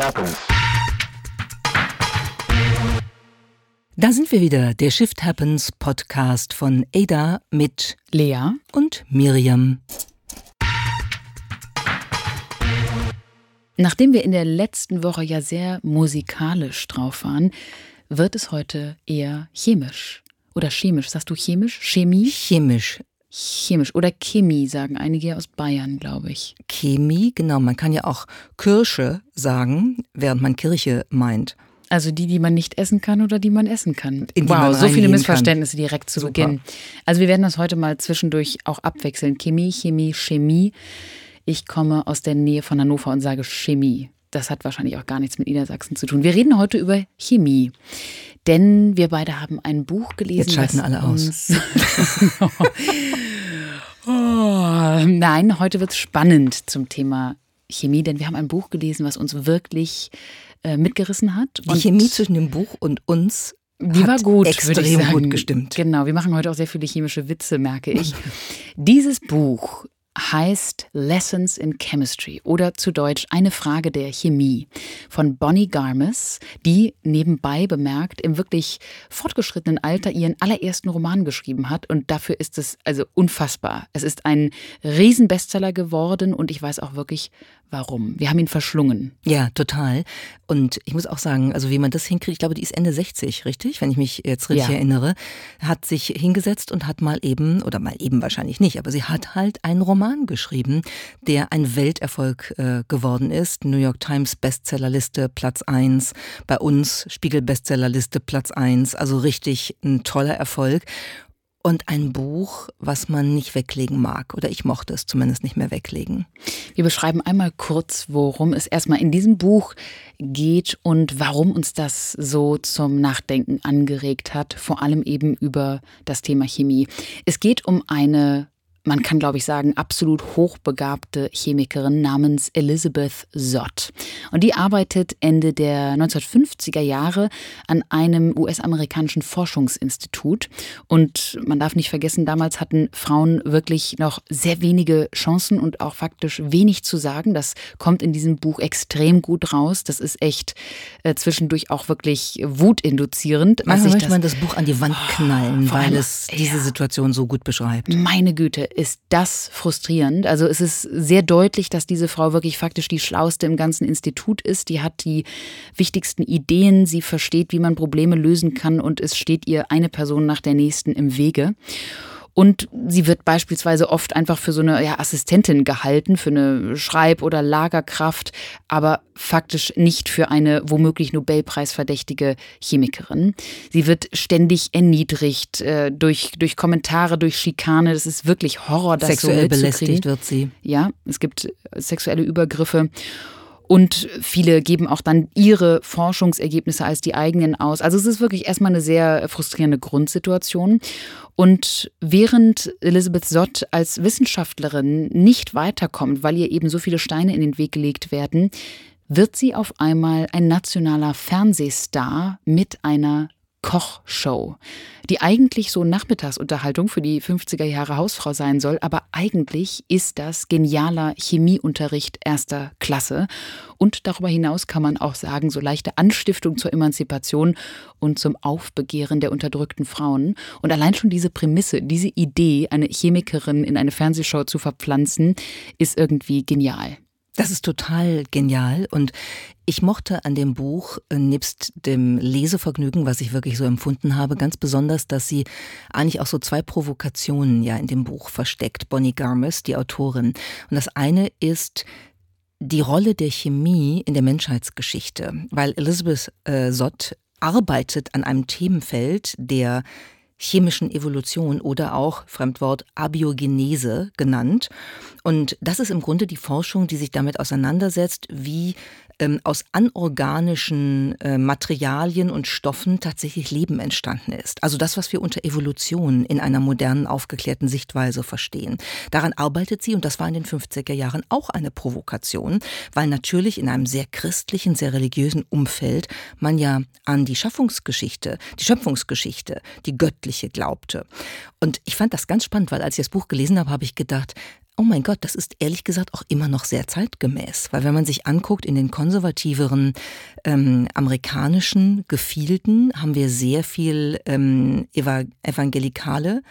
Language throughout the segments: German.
happens. Da sind wir wieder, der Shift Happens Podcast von Ada mit Lea und Miriam. Nachdem wir in der letzten Woche ja sehr musikalisch drauf waren, wird es heute eher chemisch. Oder chemisch. Sagst du chemisch? Chemie? Chemisch. Chemisch. Oder Chemie, sagen einige aus Bayern, glaube ich. Chemie, genau. Man kann ja auch Kirsche sagen, während man Kirche meint. Also die, die man nicht essen kann oder die man essen kann. In wow, so viele Missverständnisse direkt zu Super. Beginn. Also wir werden das heute mal zwischendurch auch abwechseln. Chemie, Chemie, Chemie. Ich komme aus der Nähe von Hannover und sage Chemie. Das hat wahrscheinlich auch gar nichts mit Niedersachsen zu tun. Wir reden heute über Chemie. Denn wir beide haben ein Buch gelesen. Jetzt schalten alle aus. oh, nein, heute wird es spannend zum Thema Chemie, denn wir haben ein Buch gelesen, was uns wirklich äh, mitgerissen hat. Die Chemie zwischen dem Buch und uns Die war gut, extrem gut gestimmt. Genau, wir machen heute auch sehr viele chemische Witze, merke ich. Dieses Buch heißt Lessons in Chemistry oder zu Deutsch Eine Frage der Chemie von Bonnie Garmes, die nebenbei bemerkt im wirklich fortgeschrittenen Alter ihren allerersten Roman geschrieben hat und dafür ist es also unfassbar. Es ist ein Riesenbestseller geworden und ich weiß auch wirklich warum. Wir haben ihn verschlungen. Ja, total. Und ich muss auch sagen, also wie man das hinkriegt, ich glaube, die ist Ende 60, richtig? Wenn ich mich jetzt richtig Ja. erinnere, hat sich hingesetzt und hat mal eben, oder mal eben wahrscheinlich nicht, aber sie hat halt einen Roman geschrieben, der ein Welterfolg äh, geworden ist. New York Times Bestsellerliste Platz 1, bei uns Spiegel Bestsellerliste Platz 1, also richtig ein toller Erfolg. Und ein Buch, was man nicht weglegen mag. Oder ich mochte es zumindest nicht mehr weglegen. Wir beschreiben einmal kurz, worum es erstmal in diesem Buch geht und warum uns das so zum Nachdenken angeregt hat, vor allem eben über das Thema Chemie. Es geht um eine man kann, glaube ich, sagen, absolut hochbegabte Chemikerin namens Elizabeth Zott. Und die arbeitet Ende der 1950er Jahre an einem US-amerikanischen Forschungsinstitut. Und man darf nicht vergessen, damals hatten Frauen wirklich noch sehr wenige Chancen und auch faktisch wenig zu sagen. Das kommt in diesem Buch extrem gut raus. Das ist echt äh, zwischendurch auch wirklich wutinduzierend. was Manchmal sich möchte man das Buch an die Wand knallen, vor weil es diese Situation so gut beschreibt. Meine Güte, ist das frustrierend. Also es ist sehr deutlich, dass diese Frau wirklich faktisch die schlauste im ganzen Institut ist. Die hat die wichtigsten Ideen, sie versteht, wie man Probleme lösen kann und es steht ihr eine Person nach der nächsten im Wege. Und sie wird beispielsweise oft einfach für so eine ja, Assistentin gehalten, für eine Schreib- oder Lagerkraft, aber faktisch nicht für eine womöglich Nobelpreisverdächtige Chemikerin. Sie wird ständig erniedrigt äh, durch, durch Kommentare, durch Schikane. Das ist wirklich Horror, das Sexuell so belästigt wird sie. Ja, es gibt sexuelle Übergriffe. Und viele geben auch dann ihre Forschungsergebnisse als die eigenen aus. Also es ist wirklich erstmal eine sehr frustrierende Grundsituation. Und während Elizabeth Sott als Wissenschaftlerin nicht weiterkommt, weil ihr eben so viele Steine in den Weg gelegt werden, wird sie auf einmal ein nationaler Fernsehstar mit einer Kochshow, die eigentlich so Nachmittagsunterhaltung für die 50er Jahre Hausfrau sein soll, aber eigentlich ist das genialer Chemieunterricht erster Klasse. Und darüber hinaus kann man auch sagen, so leichte Anstiftung zur Emanzipation und zum Aufbegehren der unterdrückten Frauen. Und allein schon diese Prämisse, diese Idee, eine Chemikerin in eine Fernsehshow zu verpflanzen, ist irgendwie genial. Das ist total genial und ich mochte an dem Buch, äh, nebst dem Lesevergnügen, was ich wirklich so empfunden habe, ganz besonders, dass sie eigentlich auch so zwei Provokationen ja in dem Buch versteckt. Bonnie Garmes, die Autorin. Und das eine ist die Rolle der Chemie in der Menschheitsgeschichte, weil Elizabeth äh, Sott arbeitet an einem Themenfeld der chemischen Evolution oder auch, Fremdwort, Abiogenese genannt. Und das ist im Grunde die Forschung, die sich damit auseinandersetzt, wie ähm, aus anorganischen äh, Materialien und Stoffen tatsächlich Leben entstanden ist. Also das, was wir unter Evolution in einer modernen, aufgeklärten Sichtweise verstehen. Daran arbeitet sie und das war in den 50er Jahren auch eine Provokation, weil natürlich in einem sehr christlichen, sehr religiösen Umfeld man ja an die Schaffungsgeschichte, die Schöpfungsgeschichte, die göttliche glaubte. Und ich fand das ganz spannend, weil als ich das Buch gelesen habe, habe ich gedacht, oh mein Gott, das ist ehrlich gesagt auch immer noch sehr zeitgemäß. Weil wenn man sich anguckt, in den konservativeren ähm, amerikanischen Gefilden haben wir sehr viel ähm, Evangelikale,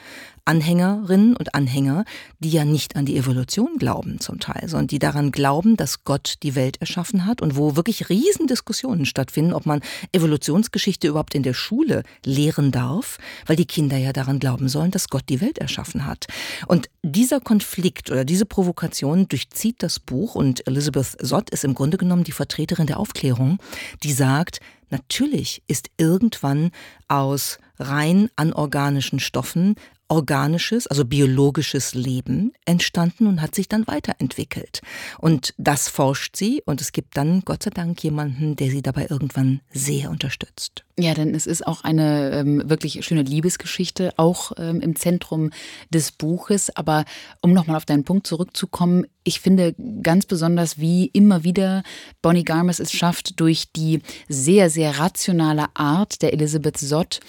Anhängerinnen und Anhänger, die ja nicht an die Evolution glauben zum Teil, sondern die daran glauben, dass Gott die Welt erschaffen hat und wo wirklich Riesendiskussionen stattfinden, ob man Evolutionsgeschichte überhaupt in der Schule lehren darf, weil die Kinder ja daran glauben sollen, dass Gott die Welt erschaffen hat. Und dieser Konflikt oder diese Provokation durchzieht das Buch und Elizabeth Sott ist im Grunde genommen die Vertreterin der Aufklärung, die sagt, natürlich ist irgendwann aus rein anorganischen Stoffen organisches, also biologisches Leben entstanden und hat sich dann weiterentwickelt. Und das forscht sie und es gibt dann Gott sei Dank jemanden, der sie dabei irgendwann sehr unterstützt. Ja, denn es ist auch eine ähm, wirklich schöne Liebesgeschichte, auch ähm, im Zentrum des Buches. Aber um nochmal auf deinen Punkt zurückzukommen, ich finde ganz besonders, wie immer wieder Bonnie Garmes es schafft, durch die sehr, sehr rationale Art der Elisabeth Sott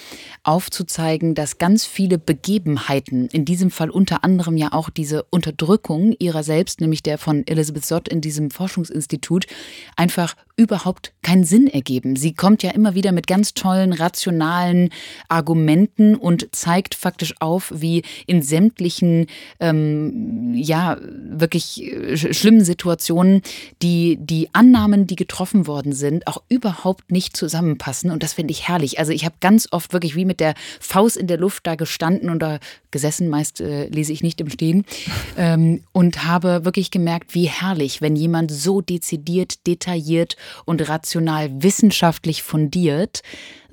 aufzuzeigen, dass ganz viele Begebenheiten, in diesem Fall unter anderem ja auch diese Unterdrückung ihrer selbst, nämlich der von Elisabeth Sott in diesem Forschungsinstitut, einfach überhaupt keinen Sinn ergeben. Sie kommt ja immer wieder mit ganz tollen, rationalen Argumenten und zeigt faktisch auf, wie in sämtlichen, ähm, ja, wirklich äh, schlimmen Situationen die, die Annahmen, die getroffen worden sind, auch überhaupt nicht zusammenpassen. Und das finde ich herrlich. Also ich habe ganz oft wirklich wie mit der Faust in der Luft da gestanden und da gesessen, meist äh, lese ich nicht im Stehen, ähm, und habe wirklich gemerkt, wie herrlich, wenn jemand so dezidiert, detailliert und rational wissenschaftlich fundiert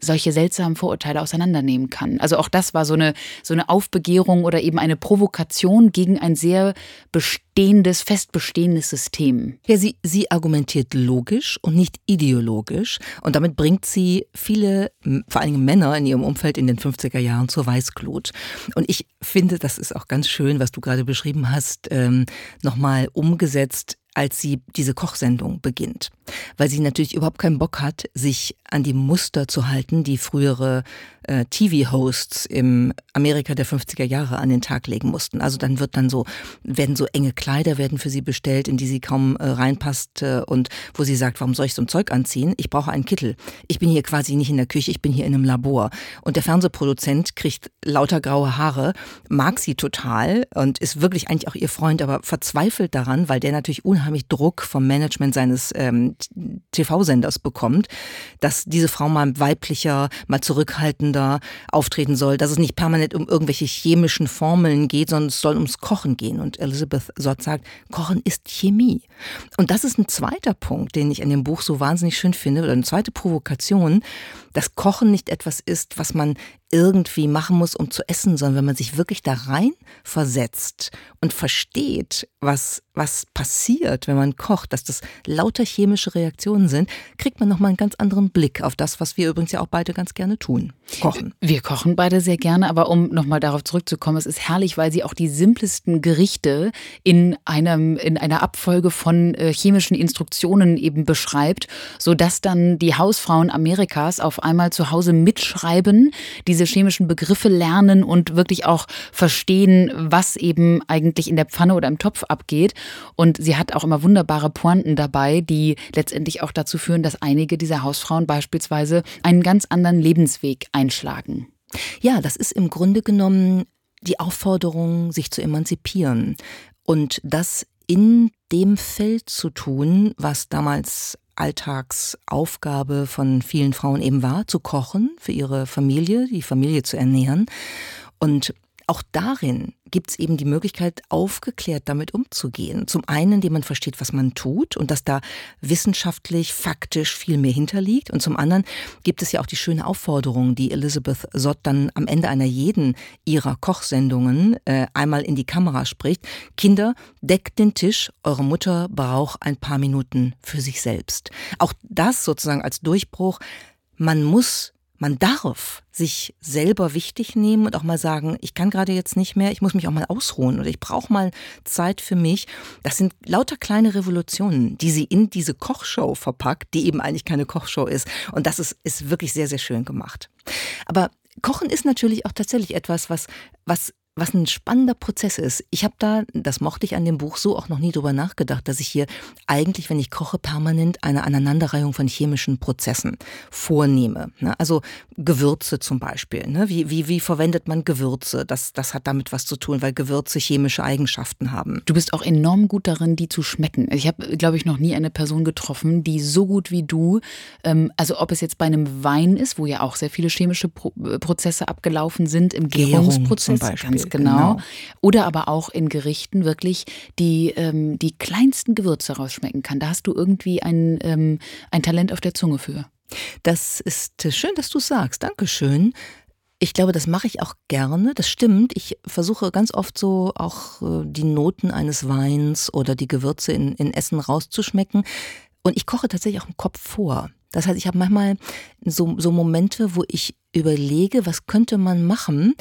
solche seltsamen Vorurteile auseinandernehmen kann. Also auch das war so eine, so eine Aufbegehrung oder eben eine Provokation gegen ein sehr bestehendes, festbestehendes System. Ja, sie, sie argumentiert logisch und nicht ideologisch und damit bringt sie viele, vor allem Männer in ihrem Umfeld in den 50er Jahren zur Weißglut. Und ich finde, das ist auch ganz schön, was du gerade beschrieben hast, ähm, nochmal umgesetzt als sie diese Kochsendung beginnt, weil sie natürlich überhaupt keinen Bock hat, sich an die Muster zu halten, die frühere äh, TV-Hosts im Amerika der 50er Jahre an den Tag legen mussten. Also dann wird dann so, werden so enge Kleider werden für sie bestellt, in die sie kaum äh, reinpasst äh, und wo sie sagt, warum soll ich so ein Zeug anziehen? Ich brauche einen Kittel. Ich bin hier quasi nicht in der Küche, ich bin hier in einem Labor. Und der Fernsehproduzent kriegt lauter graue Haare, mag sie total und ist wirklich eigentlich auch ihr Freund, aber verzweifelt daran, weil der natürlich unheimlich Druck vom Management seines ähm, TV-Senders bekommt, dass diese Frau mal weiblicher, mal zurückhaltender miteinander auftreten soll, dass es nicht permanent um irgendwelche chemischen Formeln geht, sondern es soll ums Kochen gehen. Und Elizabeth Sott sagt, Kochen ist Chemie. Und das ist ein zweiter Punkt, den ich an dem Buch so wahnsinnig schön finde, oder eine zweite Provokation, dass Kochen nicht etwas ist, was man irgendwie machen muss, um zu essen, sondern wenn man sich wirklich da rein versetzt und versteht, was, was passiert, wenn man kocht, dass das lauter chemische Reaktionen sind, kriegt man nochmal einen ganz anderen Blick auf das, was wir übrigens ja auch beide ganz gerne tun. Kochen. Wir kochen beide sehr gerne, aber um nochmal darauf zurückzukommen, es ist herrlich, weil sie auch die simplesten Gerichte in einem, in einer Abfolge von äh, chemischen Instruktionen eben beschreibt, sodass dann die Hausfrauen Amerikas auf einmal zu Hause mitschreiben, diese chemischen Begriffe lernen und wirklich auch verstehen, was eben eigentlich in der Pfanne oder im Topf abgeht. Und sie hat auch immer wunderbare Pointen dabei, die letztendlich auch dazu führen, dass einige dieser Hausfrauen beispielsweise einen ganz anderen Lebensweg einschlagen. Ja, das ist im Grunde genommen die Aufforderung, sich zu emanzipieren und das in dem Feld zu tun, was damals Alltagsaufgabe von vielen Frauen eben war, zu kochen für ihre Familie, die Familie zu ernähren. Und auch darin gibt es eben die Möglichkeit, aufgeklärt damit umzugehen. Zum einen, indem man versteht, was man tut und dass da wissenschaftlich, faktisch viel mehr hinterliegt. Und zum anderen gibt es ja auch die schöne Aufforderung, die Elizabeth Sott dann am Ende einer jeden ihrer Kochsendungen äh, einmal in die Kamera spricht. Kinder, deckt den Tisch, eure Mutter braucht ein paar Minuten für sich selbst. Auch das sozusagen als Durchbruch. Man muss man darf sich selber wichtig nehmen und auch mal sagen, ich kann gerade jetzt nicht mehr, ich muss mich auch mal ausruhen oder ich brauche mal Zeit für mich. Das sind lauter kleine Revolutionen, die sie in diese Kochshow verpackt, die eben eigentlich keine Kochshow ist. Und das ist, ist wirklich sehr, sehr schön gemacht. Aber Kochen ist natürlich auch tatsächlich etwas, was, was was ein spannender Prozess ist. Ich habe da, das mochte ich an dem Buch so auch noch nie drüber nachgedacht, dass ich hier eigentlich, wenn ich koche, permanent eine Aneinanderreihung von chemischen Prozessen vornehme. Ne? Also Gewürze zum Beispiel. Ne? Wie, wie, wie verwendet man Gewürze? Das, das hat damit was zu tun, weil Gewürze chemische Eigenschaften haben. Du bist auch enorm gut darin, die zu schmecken. Ich habe, glaube ich, noch nie eine Person getroffen, die so gut wie du, ähm, also ob es jetzt bei einem Wein ist, wo ja auch sehr viele chemische äh, Prozesse abgelaufen sind, im Gärungsprozess, ganz genau. genau. Oder aber auch in Gerichten wirklich die, ähm, die kleinsten Gewürze rausschmecken kann. Da hast du irgendwie ein, ähm, ein Talent auf der Zunge für. Das ist schön, dass du sagst. Dankeschön. Ich glaube, das mache ich auch gerne. Das stimmt. Ich versuche ganz oft so auch äh, die Noten eines Weins oder die Gewürze in, in Essen rauszuschmecken. Und ich koche tatsächlich auch im Kopf vor. Das heißt, ich habe manchmal so, so Momente, wo ich überlege, was könnte man machen,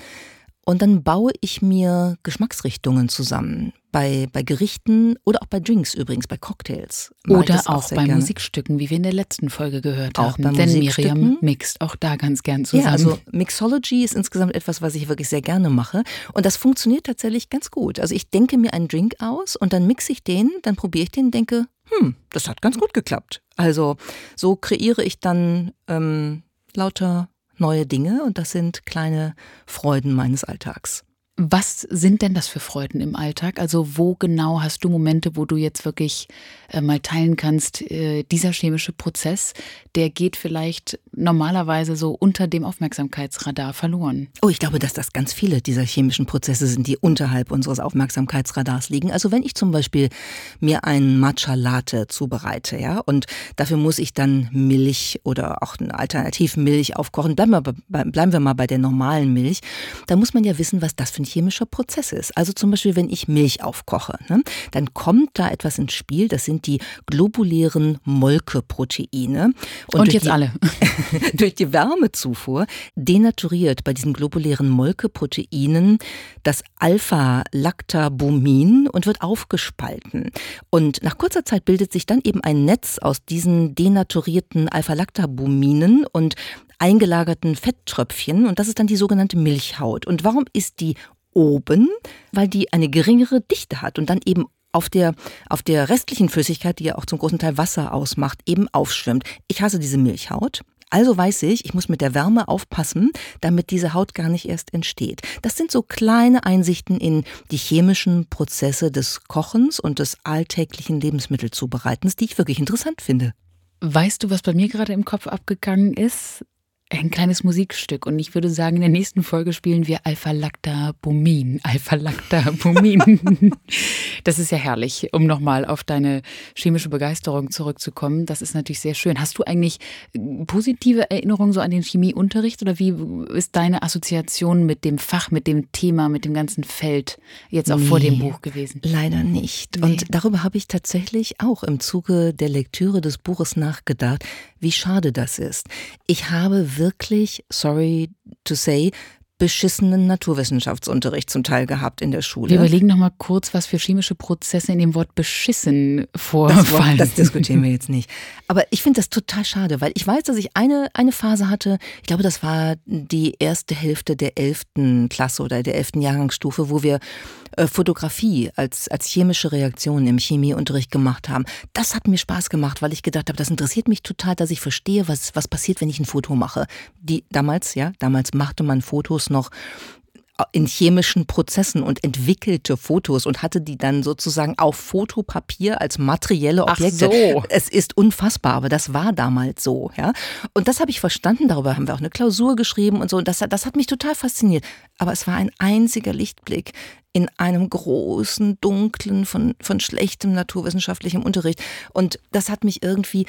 und dann baue ich mir Geschmacksrichtungen zusammen. Bei, bei Gerichten oder auch bei Drinks übrigens, bei Cocktails. Oder auch, auch bei gerne. Musikstücken, wie wir in der letzten Folge gehört auch haben. Denn Miriam mixt auch da ganz gern zusammen. Ja, also Mixology ist insgesamt etwas, was ich wirklich sehr gerne mache. Und das funktioniert tatsächlich ganz gut. Also ich denke mir einen Drink aus und dann mixe ich den, dann probiere ich den und denke, hm, das hat ganz gut geklappt. Also so kreiere ich dann ähm, lauter neue Dinge und das sind kleine Freuden meines Alltags. Was sind denn das für Freuden im Alltag? Also wo genau hast du Momente, wo du jetzt wirklich äh, mal teilen kannst, äh, dieser chemische Prozess, der geht vielleicht normalerweise so unter dem Aufmerksamkeitsradar verloren? Oh, ich glaube, dass das ganz viele dieser chemischen Prozesse sind, die unterhalb unseres Aufmerksamkeitsradars liegen. Also wenn ich zum Beispiel mir einen Matcha Latte zubereite, ja, und dafür muss ich dann Milch oder auch eine Alternativmilch aufkochen, bleiben wir, bleiben wir mal bei der normalen Milch, da muss man ja wissen, was das für chemischer Prozess ist. Also zum Beispiel, wenn ich Milch aufkoche, ne, dann kommt da etwas ins Spiel, das sind die globulären Molkeproteine. Und, Und jetzt die, alle. durch die Wärmezufuhr denaturiert bei diesen globulären Molkeproteinen das Alpha-Lactabumin und wird aufgespalten. Und nach kurzer Zeit bildet sich dann eben ein Netz aus diesen denaturierten Alpha-Lactabuminen und eingelagerten Fetttröpfchen und das ist dann die sogenannte Milchhaut. Und warum ist die oben? Weil die eine geringere Dichte hat und dann eben auf der, auf der restlichen Flüssigkeit, die ja auch zum großen Teil Wasser ausmacht, eben aufschwimmt. Ich hasse diese Milchhaut. Also weiß ich, ich muss mit der Wärme aufpassen, damit diese Haut gar nicht erst entsteht. Das sind so kleine Einsichten in die chemischen Prozesse des Kochens und des alltäglichen Lebensmittelzubereitens, die ich wirklich interessant finde. Weißt du, was bei mir gerade im Kopf abgegangen ist? Ein kleines Musikstück und ich würde sagen, in der nächsten Folge spielen wir Alpha Lacta Bumin. Alpha Lacta Bumin. das ist ja herrlich, um nochmal auf deine chemische Begeisterung zurückzukommen. Das ist natürlich sehr schön. Hast du eigentlich äh, positive Erinnerungen so an den Chemieunterricht oder wie ist deine Assoziation mit dem Fach, mit dem Thema, mit dem ganzen Feld jetzt auch nee, vor dem Buch gewesen? Leider nicht. Nee. Und darüber habe ich tatsächlich auch im Zuge der Lektüre des Buches nachgedacht, wie schade das ist. Ich habe wirklich, sorry to say, beschissenen Naturwissenschaftsunterricht zum Teil gehabt in der Schule. Wir überlegen noch mal kurz, was für chemische Prozesse in dem Wort beschissen vorfallen. Das, das diskutieren wir jetzt nicht. Aber ich finde das total schade, weil ich weiß, dass ich eine, eine Phase hatte, ich glaube, das war die erste Hälfte der elften Klasse oder der elften Jahrgangsstufe, wo wir äh, Fotografie als, als chemische Reaktion im Chemieunterricht gemacht haben. Das hat mir Spaß gemacht, weil ich gedacht habe, das interessiert mich total, dass ich verstehe, was, was passiert, wenn ich ein Foto mache. Die, damals, ja, damals machte man Fotos noch in chemischen Prozessen und entwickelte Fotos und hatte die dann sozusagen auf Fotopapier als materielle Objekte. Ach so. Es ist unfassbar, aber das war damals so, ja. Und das habe ich verstanden, darüber haben wir auch eine Klausur geschrieben und so. Und das, das hat mich total fasziniert. Aber es war ein einziger Lichtblick in einem großen, dunklen, von, von schlechtem naturwissenschaftlichem Unterricht. Und das hat mich irgendwie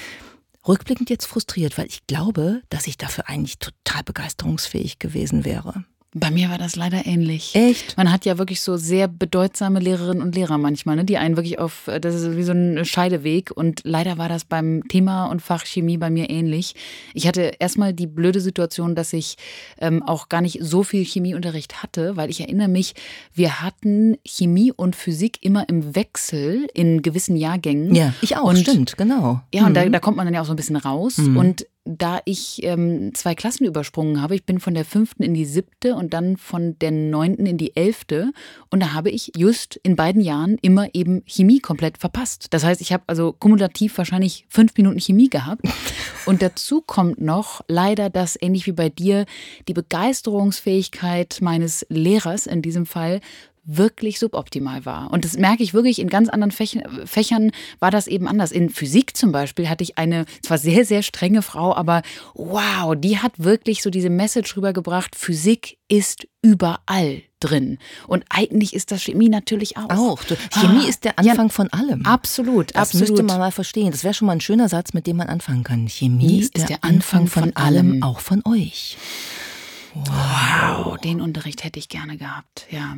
rückblickend jetzt frustriert, weil ich glaube, dass ich dafür eigentlich total begeisterungsfähig gewesen wäre. Bei mir war das leider ähnlich. Echt? Man hat ja wirklich so sehr bedeutsame Lehrerinnen und Lehrer manchmal, ne, die einen wirklich auf, das ist wie so ein Scheideweg. Und leider war das beim Thema und Fach Chemie bei mir ähnlich. Ich hatte erstmal die blöde Situation, dass ich ähm, auch gar nicht so viel Chemieunterricht hatte, weil ich erinnere mich, wir hatten Chemie und Physik immer im Wechsel in gewissen Jahrgängen. Ja, ich auch, und, stimmt, genau. Ja, und da, mhm. da kommt man dann ja auch so ein bisschen raus. Mhm. Und da ich ähm, zwei Klassen übersprungen habe. Ich bin von der fünften in die siebte und dann von der neunten in die elfte. Und da habe ich just in beiden Jahren immer eben Chemie komplett verpasst. Das heißt, ich habe also kumulativ wahrscheinlich fünf Minuten Chemie gehabt. Und dazu kommt noch leider, dass ähnlich wie bei dir die Begeisterungsfähigkeit meines Lehrers in diesem Fall wirklich suboptimal war. Und das merke ich wirklich in ganz anderen Fächern war das eben anders. In Physik zum Beispiel hatte ich eine zwar sehr, sehr strenge Frau, aber wow, die hat wirklich so diese Message rübergebracht, Physik ist überall drin. Und eigentlich ist das Chemie natürlich auch. Auch. Chemie ah, ist der Anfang ja, von allem. Absolut. Das absolut. müsste man mal verstehen. Das wäre schon mal ein schöner Satz, mit dem man anfangen kann. Chemie ist, ist der, Anfang, Anfang von, von allem, allem, auch von euch. Wow. wow, den Unterricht hätte ich gerne gehabt, ja.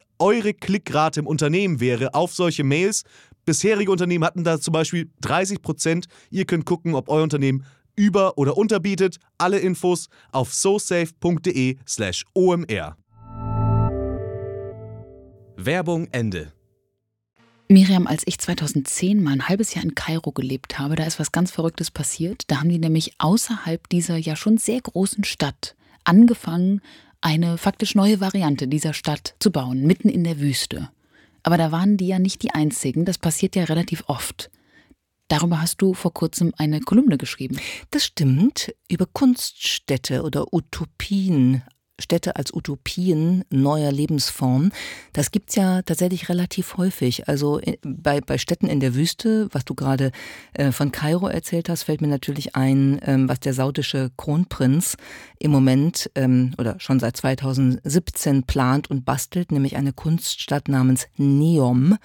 eure Klickrate im Unternehmen wäre auf solche Mails. Bisherige Unternehmen hatten da zum Beispiel 30 Prozent. Ihr könnt gucken, ob euer Unternehmen über- oder unterbietet. Alle Infos auf sosafe.de/slash omr. Werbung Ende. Miriam, als ich 2010 mal ein halbes Jahr in Kairo gelebt habe, da ist was ganz Verrücktes passiert. Da haben die nämlich außerhalb dieser ja schon sehr großen Stadt angefangen, eine faktisch neue Variante dieser Stadt zu bauen, mitten in der Wüste. Aber da waren die ja nicht die einzigen, das passiert ja relativ oft. Darüber hast du vor kurzem eine Kolumne geschrieben. Das stimmt, über Kunststädte oder Utopien Städte als Utopien neuer Lebensformen, das gibt es ja tatsächlich relativ häufig. Also äh, bei, bei Städten in der Wüste, was du gerade äh, von Kairo erzählt hast, fällt mir natürlich ein, ähm, was der saudische Kronprinz im Moment ähm, oder schon seit 2017 plant und bastelt, nämlich eine Kunststadt namens Neom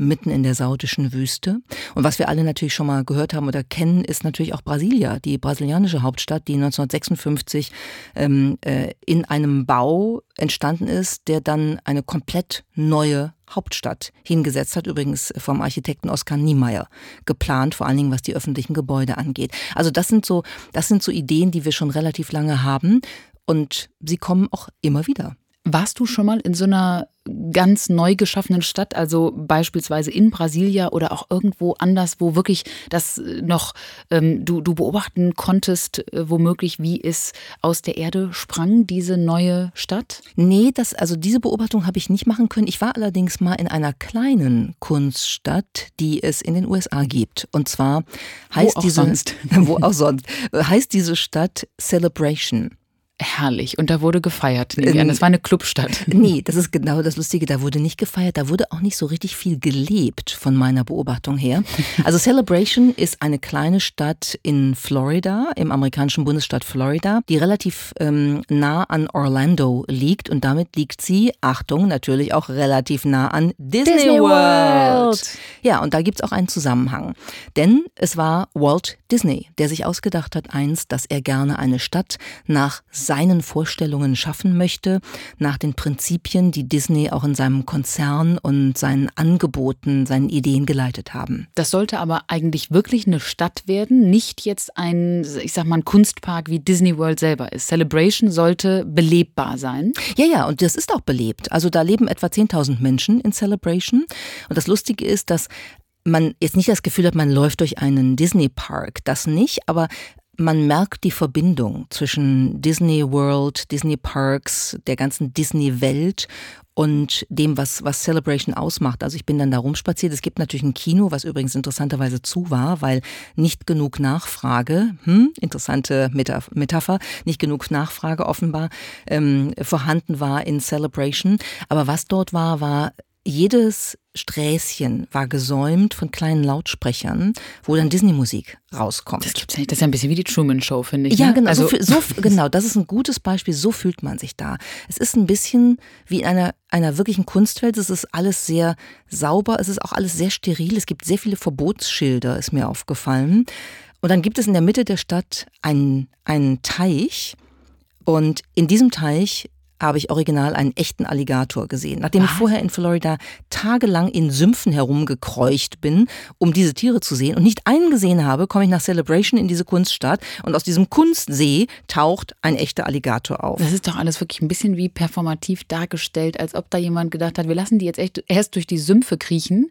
mitten in der saudischen Wüste. Und was wir alle natürlich schon mal gehört haben oder kennen, ist natürlich auch Brasilia, die brasilianische Hauptstadt, die 1956 ähm, äh, in einem Bau entstanden ist, der dann eine komplett neue Hauptstadt hingesetzt hat, übrigens vom Architekten Oskar Niemeyer geplant, vor allen Dingen was die öffentlichen Gebäude angeht. Also das sind so, das sind so Ideen, die wir schon relativ lange haben und sie kommen auch immer wieder. Warst du schon mal in so einer ganz neu geschaffenen Stadt, also beispielsweise in Brasilia oder auch irgendwo anders, wo wirklich das noch ähm, du, du beobachten konntest, äh, womöglich, wie es aus der Erde sprang, diese neue Stadt? Nee, das, also diese Beobachtung habe ich nicht machen können. Ich war allerdings mal in einer kleinen Kunststadt, die es in den USA gibt. Und zwar heißt wo diese, sonst. wo auch sonst, heißt diese Stadt Celebration. Herrlich. Und da wurde gefeiert. Ähm, das war eine Clubstadt. Nee, das ist genau das Lustige. Da wurde nicht gefeiert. Da wurde auch nicht so richtig viel gelebt von meiner Beobachtung her. Also Celebration ist eine kleine Stadt in Florida, im amerikanischen Bundesstaat Florida, die relativ ähm, nah an Orlando liegt. Und damit liegt sie, Achtung, natürlich auch relativ nah an Disney, Disney World. World. Ja, und da gibt's auch einen Zusammenhang. Denn es war Walt Disney, der sich ausgedacht hat einst, dass er gerne eine Stadt nach seinen Vorstellungen schaffen möchte, nach den Prinzipien, die Disney auch in seinem Konzern und seinen Angeboten, seinen Ideen geleitet haben. Das sollte aber eigentlich wirklich eine Stadt werden, nicht jetzt ein, ich sag mal, ein Kunstpark wie Disney World selber ist. Celebration sollte belebbar sein. Ja, ja, und das ist auch belebt. Also da leben etwa 10.000 Menschen in Celebration. Und das Lustige ist, dass man jetzt nicht das Gefühl hat, man läuft durch einen Disney Park, das nicht, aber man merkt die Verbindung zwischen Disney World, Disney Parks, der ganzen Disney Welt und dem, was, was Celebration ausmacht. Also ich bin dann da rumspaziert. Es gibt natürlich ein Kino, was übrigens interessanterweise zu war, weil nicht genug Nachfrage, hm, interessante Metapher, nicht genug Nachfrage offenbar ähm, vorhanden war in Celebration. Aber was dort war, war jedes Sträßchen war gesäumt von kleinen Lautsprechern, wo dann Disney-Musik rauskommt. Das gibt's nicht. Das ist ja ein bisschen wie die Truman Show, finde ich. Ja, ne? genau. Also, so, so, genau. Das ist ein gutes Beispiel. So fühlt man sich da. Es ist ein bisschen wie in einer, einer wirklichen Kunstwelt. Es ist alles sehr sauber. Es ist auch alles sehr steril. Es gibt sehr viele Verbotsschilder, ist mir aufgefallen. Und dann gibt es in der Mitte der Stadt einen, einen Teich. Und in diesem Teich habe ich original einen echten Alligator gesehen. Nachdem ich vorher in Florida tagelang in Sümpfen herumgekreucht bin, um diese Tiere zu sehen und nicht einen gesehen habe, komme ich nach Celebration in diese Kunststadt und aus diesem Kunstsee taucht ein echter Alligator auf. Das ist doch alles wirklich ein bisschen wie performativ dargestellt, als ob da jemand gedacht hat, wir lassen die jetzt echt erst durch die Sümpfe kriechen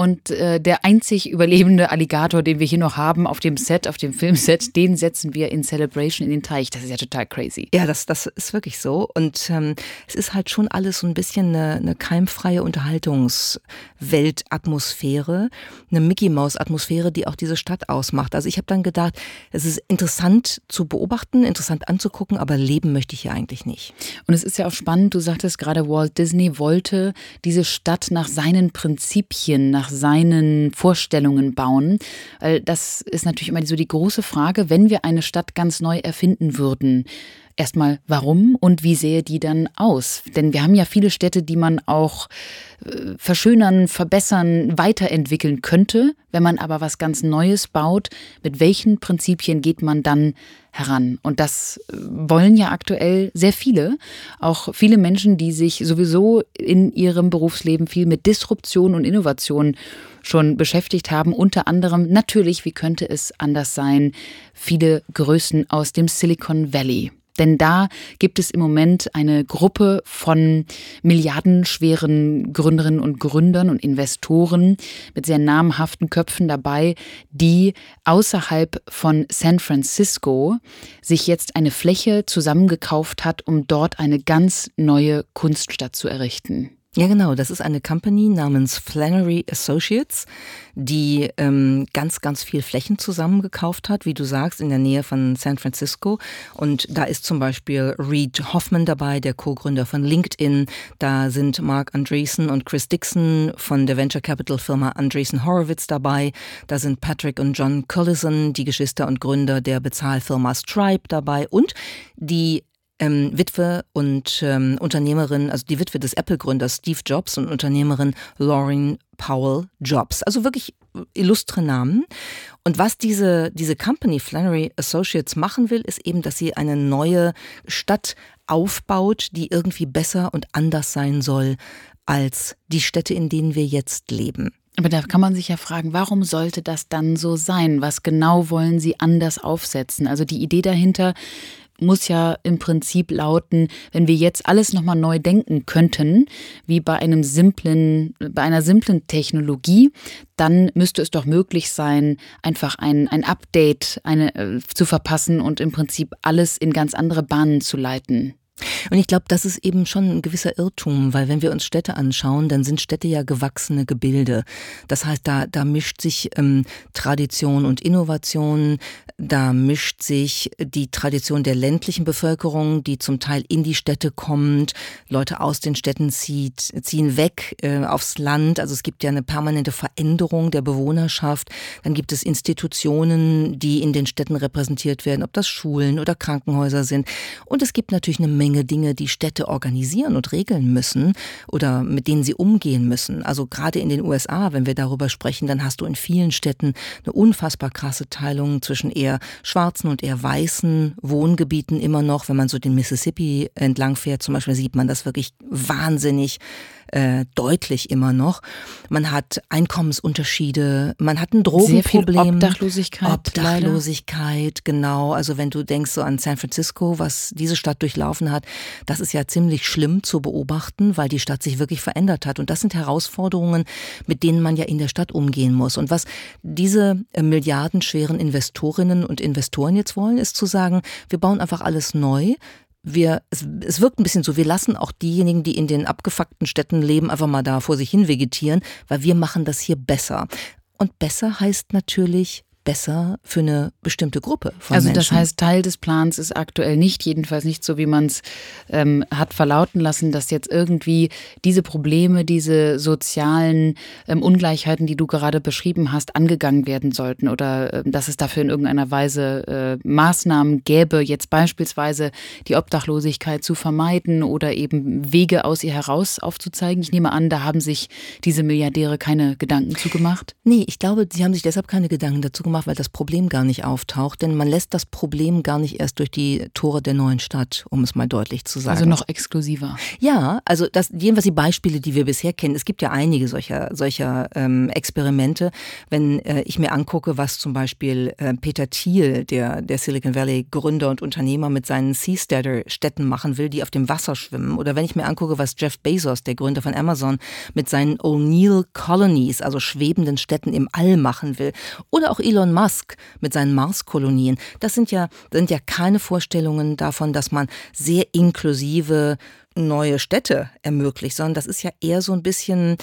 und äh, der einzig überlebende Alligator, den wir hier noch haben auf dem Set, auf dem Filmset, den setzen wir in Celebration in den Teich. Das ist ja total crazy. Ja, das, das ist wirklich so. Und ähm, es ist halt schon alles so ein bisschen eine, eine keimfreie Unterhaltungsweltatmosphäre, eine Mickey-Maus-Atmosphäre, die auch diese Stadt ausmacht. Also ich habe dann gedacht, es ist interessant zu beobachten, interessant anzugucken, aber leben möchte ich hier eigentlich nicht. Und es ist ja auch spannend, du sagtest gerade, Walt Disney wollte diese Stadt nach seinen Prinzipien, nach seinen Vorstellungen bauen. Weil das ist natürlich immer so die große Frage, wenn wir eine Stadt ganz neu erfinden würden. Erstmal, warum und wie sähe die dann aus? Denn wir haben ja viele Städte, die man auch äh, verschönern, verbessern, weiterentwickeln könnte. Wenn man aber was ganz Neues baut, mit welchen Prinzipien geht man dann heran? Und das äh, wollen ja aktuell sehr viele. Auch viele Menschen, die sich sowieso in ihrem Berufsleben viel mit Disruption und Innovation schon beschäftigt haben. Unter anderem natürlich, wie könnte es anders sein, viele Größen aus dem Silicon Valley. Denn da gibt es im Moment eine Gruppe von milliardenschweren Gründerinnen und Gründern und Investoren mit sehr namhaften Köpfen dabei, die außerhalb von San Francisco sich jetzt eine Fläche zusammengekauft hat, um dort eine ganz neue Kunststadt zu errichten. Ja, genau. Das ist eine Company namens Flannery Associates, die ähm, ganz, ganz viel Flächen zusammengekauft hat, wie du sagst, in der Nähe von San Francisco. Und da ist zum Beispiel Reed Hoffman dabei, der Co-Gründer von LinkedIn. Da sind Mark Andreessen und Chris Dixon von der Venture Capital Firma Andreessen Horowitz dabei. Da sind Patrick und John Collison, die Geschwister und Gründer der Bezahlfirma Stripe dabei. Und die ähm, Witwe und ähm, Unternehmerin, also die Witwe des Apple-Gründers Steve Jobs und Unternehmerin Lauren Powell Jobs. Also wirklich illustre Namen. Und was diese, diese Company Flannery Associates machen will, ist eben, dass sie eine neue Stadt aufbaut, die irgendwie besser und anders sein soll als die Städte, in denen wir jetzt leben. Aber da kann man sich ja fragen, warum sollte das dann so sein? Was genau wollen Sie anders aufsetzen? Also die Idee dahinter muss ja im Prinzip lauten, wenn wir jetzt alles nochmal neu denken könnten, wie bei einem simplen, bei einer simplen Technologie, dann müsste es doch möglich sein, einfach ein, ein Update eine, äh, zu verpassen und im Prinzip alles in ganz andere Bahnen zu leiten. Und ich glaube, das ist eben schon ein gewisser Irrtum, weil wenn wir uns Städte anschauen, dann sind Städte ja gewachsene Gebilde. Das heißt, da, da mischt sich ähm, Tradition und Innovation, da mischt sich die Tradition der ländlichen Bevölkerung, die zum Teil in die Städte kommt, Leute aus den Städten zieht, ziehen weg äh, aufs Land. Also es gibt ja eine permanente Veränderung der Bewohnerschaft. Dann gibt es Institutionen, die in den Städten repräsentiert werden, ob das Schulen oder Krankenhäuser sind. Und es gibt natürlich eine Menge Dinge, die Städte organisieren und regeln müssen oder mit denen sie umgehen müssen. Also gerade in den USA, wenn wir darüber sprechen, dann hast du in vielen Städten eine unfassbar krasse Teilung zwischen eher schwarzen und eher weißen Wohngebieten immer noch. Wenn man so den Mississippi entlang fährt, zum Beispiel, sieht man das wirklich wahnsinnig äh, deutlich immer noch. Man hat Einkommensunterschiede, man hat ein Drogenproblem. Obdachlosigkeit. Obdachlosigkeit, leider. genau. Also wenn du denkst so an San Francisco, was diese Stadt durchlaufen hat, das ist ja ziemlich schlimm zu beobachten, weil die Stadt sich wirklich verändert hat. Und das sind Herausforderungen, mit denen man ja in der Stadt umgehen muss. Und was diese äh, milliardenschweren Investorinnen und Investoren jetzt wollen, ist zu sagen, wir bauen einfach alles neu wir, es, es wirkt ein bisschen so, wir lassen auch diejenigen, die in den abgefuckten Städten leben, einfach mal da vor sich hin vegetieren, weil wir machen das hier besser. Und besser heißt natürlich besser für eine bestimmte Gruppe von also Menschen. das heißt, Teil des Plans ist aktuell nicht, jedenfalls nicht so, wie man es ähm, hat verlauten lassen, dass jetzt irgendwie diese Probleme, diese sozialen ähm, Ungleichheiten, die du gerade beschrieben hast, angegangen werden sollten oder äh, dass es dafür in irgendeiner Weise äh, Maßnahmen gäbe, jetzt beispielsweise die Obdachlosigkeit zu vermeiden oder eben Wege aus ihr heraus aufzuzeigen. Ich nehme an, da haben sich diese Milliardäre keine Gedanken zugemacht. Nee, ich glaube, sie haben sich deshalb keine Gedanken dazu gemacht, weil das Problem gar nicht auftaucht, denn man lässt das Problem gar nicht erst durch die Tore der neuen Stadt, um es mal deutlich zu sagen. Also noch exklusiver. Ja, also das jedenfalls die Beispiele, die wir bisher kennen. Es gibt ja einige solcher solcher ähm, Experimente. Wenn äh, ich mir angucke, was zum Beispiel äh, Peter Thiel, der der Silicon Valley Gründer und Unternehmer mit seinen Seasteader Städten machen will, die auf dem Wasser schwimmen, oder wenn ich mir angucke, was Jeff Bezos, der Gründer von Amazon, mit seinen O'Neill Colonies, also schwebenden Städten im All machen will, oder auch Elon Elon Musk mit seinen Marskolonien, das sind ja, sind ja keine Vorstellungen davon, dass man sehr inklusive neue Städte ermöglicht, sondern das ist ja eher so ein bisschen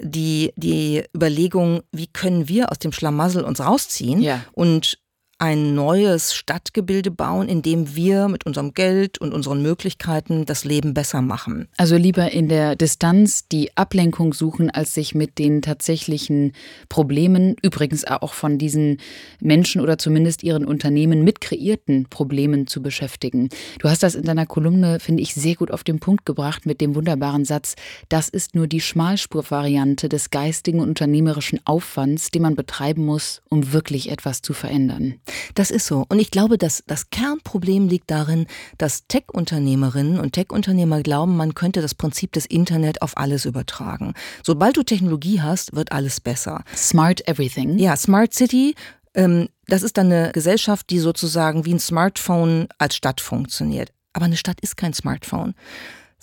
die, die Überlegung, wie können wir aus dem Schlamassel uns rausziehen ja. und ein neues Stadtgebilde bauen, in dem wir mit unserem Geld und unseren Möglichkeiten das Leben besser machen. Also lieber in der Distanz die Ablenkung suchen, als sich mit den tatsächlichen Problemen, übrigens auch von diesen Menschen oder zumindest ihren Unternehmen mit kreierten Problemen zu beschäftigen. Du hast das in deiner Kolumne, finde ich, sehr gut auf den Punkt gebracht mit dem wunderbaren Satz, das ist nur die Schmalspurvariante des geistigen und unternehmerischen Aufwands, den man betreiben muss, um wirklich etwas zu verändern. Das ist so. Und ich glaube, dass das Kernproblem liegt darin, dass Tech-Unternehmerinnen und Tech-Unternehmer glauben, man könnte das Prinzip des Internet auf alles übertragen. Sobald du Technologie hast, wird alles besser. Smart Everything. Ja, Smart City. Ähm, das ist dann eine Gesellschaft, die sozusagen wie ein Smartphone als Stadt funktioniert. Aber eine Stadt ist kein Smartphone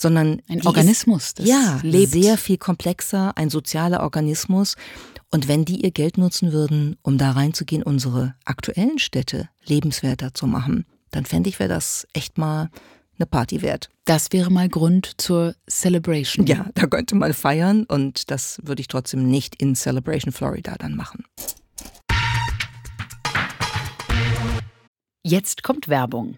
sondern ein Organismus, das ja, lebt. sehr viel komplexer, ein sozialer Organismus. Und wenn die ihr Geld nutzen würden, um da reinzugehen, unsere aktuellen Städte lebenswerter zu machen, dann fände ich, wäre das echt mal eine Party wert. Das wäre mal Grund zur Celebration. Ja, da könnte man feiern und das würde ich trotzdem nicht in Celebration Florida dann machen. Jetzt kommt Werbung.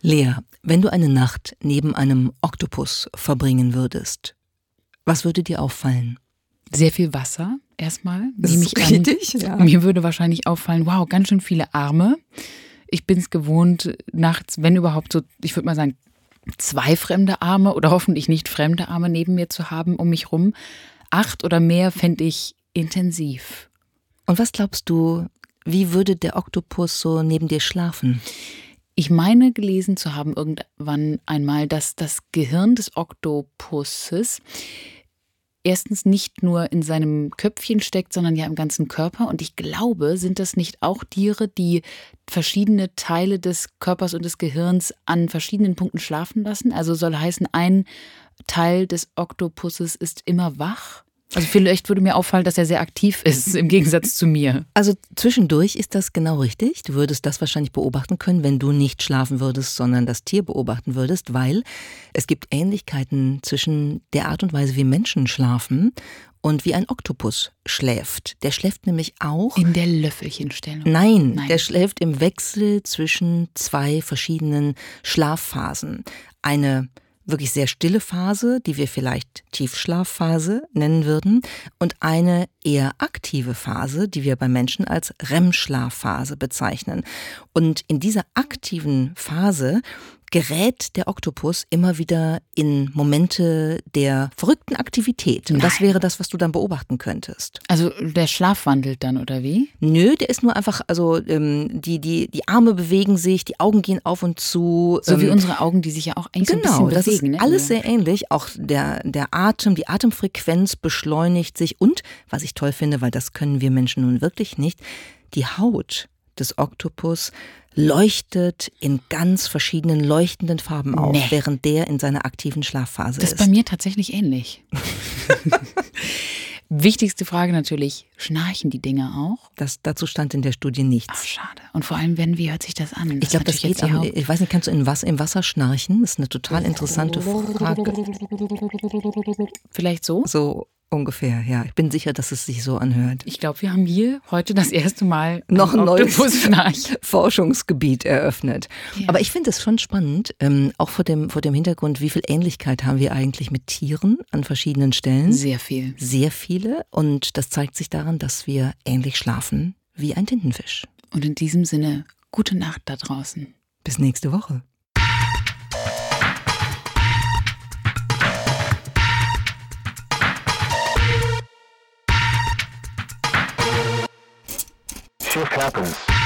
Lea, wenn du eine Nacht neben einem Oktopus verbringen würdest, was würde dir auffallen? Sehr viel Wasser erstmal. Das nehme ich richtig, an. Ja. Mir würde wahrscheinlich auffallen, wow, ganz schön viele Arme. Ich bin es gewohnt, nachts, wenn überhaupt so, ich würde mal sagen, zwei fremde Arme oder hoffentlich nicht fremde Arme neben mir zu haben, um mich rum. Acht oder mehr fände ich intensiv. Und was glaubst du, wie würde der Oktopus so neben dir schlafen? Ich meine gelesen zu haben irgendwann einmal, dass das Gehirn des Oktopusses erstens nicht nur in seinem Köpfchen steckt, sondern ja im ganzen Körper. Und ich glaube, sind das nicht auch Tiere, die verschiedene Teile des Körpers und des Gehirns an verschiedenen Punkten schlafen lassen? Also soll heißen, ein Teil des Oktopusses ist immer wach? Also vielleicht würde mir auffallen, dass er sehr aktiv ist im Gegensatz zu mir. Also zwischendurch ist das genau richtig. Du würdest das wahrscheinlich beobachten können, wenn du nicht schlafen würdest, sondern das Tier beobachten würdest, weil es gibt Ähnlichkeiten zwischen der Art und Weise, wie Menschen schlafen und wie ein Oktopus schläft. Der schläft nämlich auch. In der Löffelchenstellung. Nein, Nein, der schläft im Wechsel zwischen zwei verschiedenen Schlafphasen. Eine wirklich sehr stille Phase, die wir vielleicht Tiefschlafphase nennen würden, und eine eher aktive Phase, die wir bei Menschen als REM-Schlafphase bezeichnen. Und in dieser aktiven Phase gerät der Oktopus immer wieder in Momente der verrückten Aktivität. Und das wäre das, was du dann beobachten könntest. Also der Schlaf wandelt dann, oder wie? Nö, der ist nur einfach, also ähm, die, die, die Arme bewegen sich, die Augen gehen auf und zu. So ähm, wie unsere Augen, die sich ja auch eigentlich genau, so ein bisschen bewegen. Genau, das ist ne? alles sehr ähnlich. Auch der, der Atem, die Atemfrequenz beschleunigt sich. Und, was ich toll finde, weil das können wir Menschen nun wirklich nicht, die Haut des Oktopus leuchtet in ganz verschiedenen leuchtenden Farben auf, nee. während der in seiner aktiven Schlafphase ist. Das ist bei mir tatsächlich ähnlich. Wichtigste Frage natürlich, schnarchen die Dinge auch? Das, dazu stand in der Studie nichts. Ach, schade. Und vor allem, wenn, wie hört sich das an? Das ich glaube, das geht am, Ich weiß nicht, kannst du in was, im Wasser schnarchen? Das ist eine total interessante Frage. Vielleicht so? So Ungefähr, ja. Ich bin sicher, dass es sich so anhört. Ich glaube, wir haben hier heute das erste Mal noch ein neues Forschungsgebiet eröffnet. Ja. Aber ich finde es schon spannend, ähm, auch vor dem, vor dem Hintergrund, wie viel Ähnlichkeit haben wir eigentlich mit Tieren an verschiedenen Stellen? Sehr viel. Sehr viele. Und das zeigt sich daran, dass wir ähnlich schlafen wie ein Tintenfisch. Und in diesem Sinne, gute Nacht da draußen. Bis nächste Woche. Shift happens.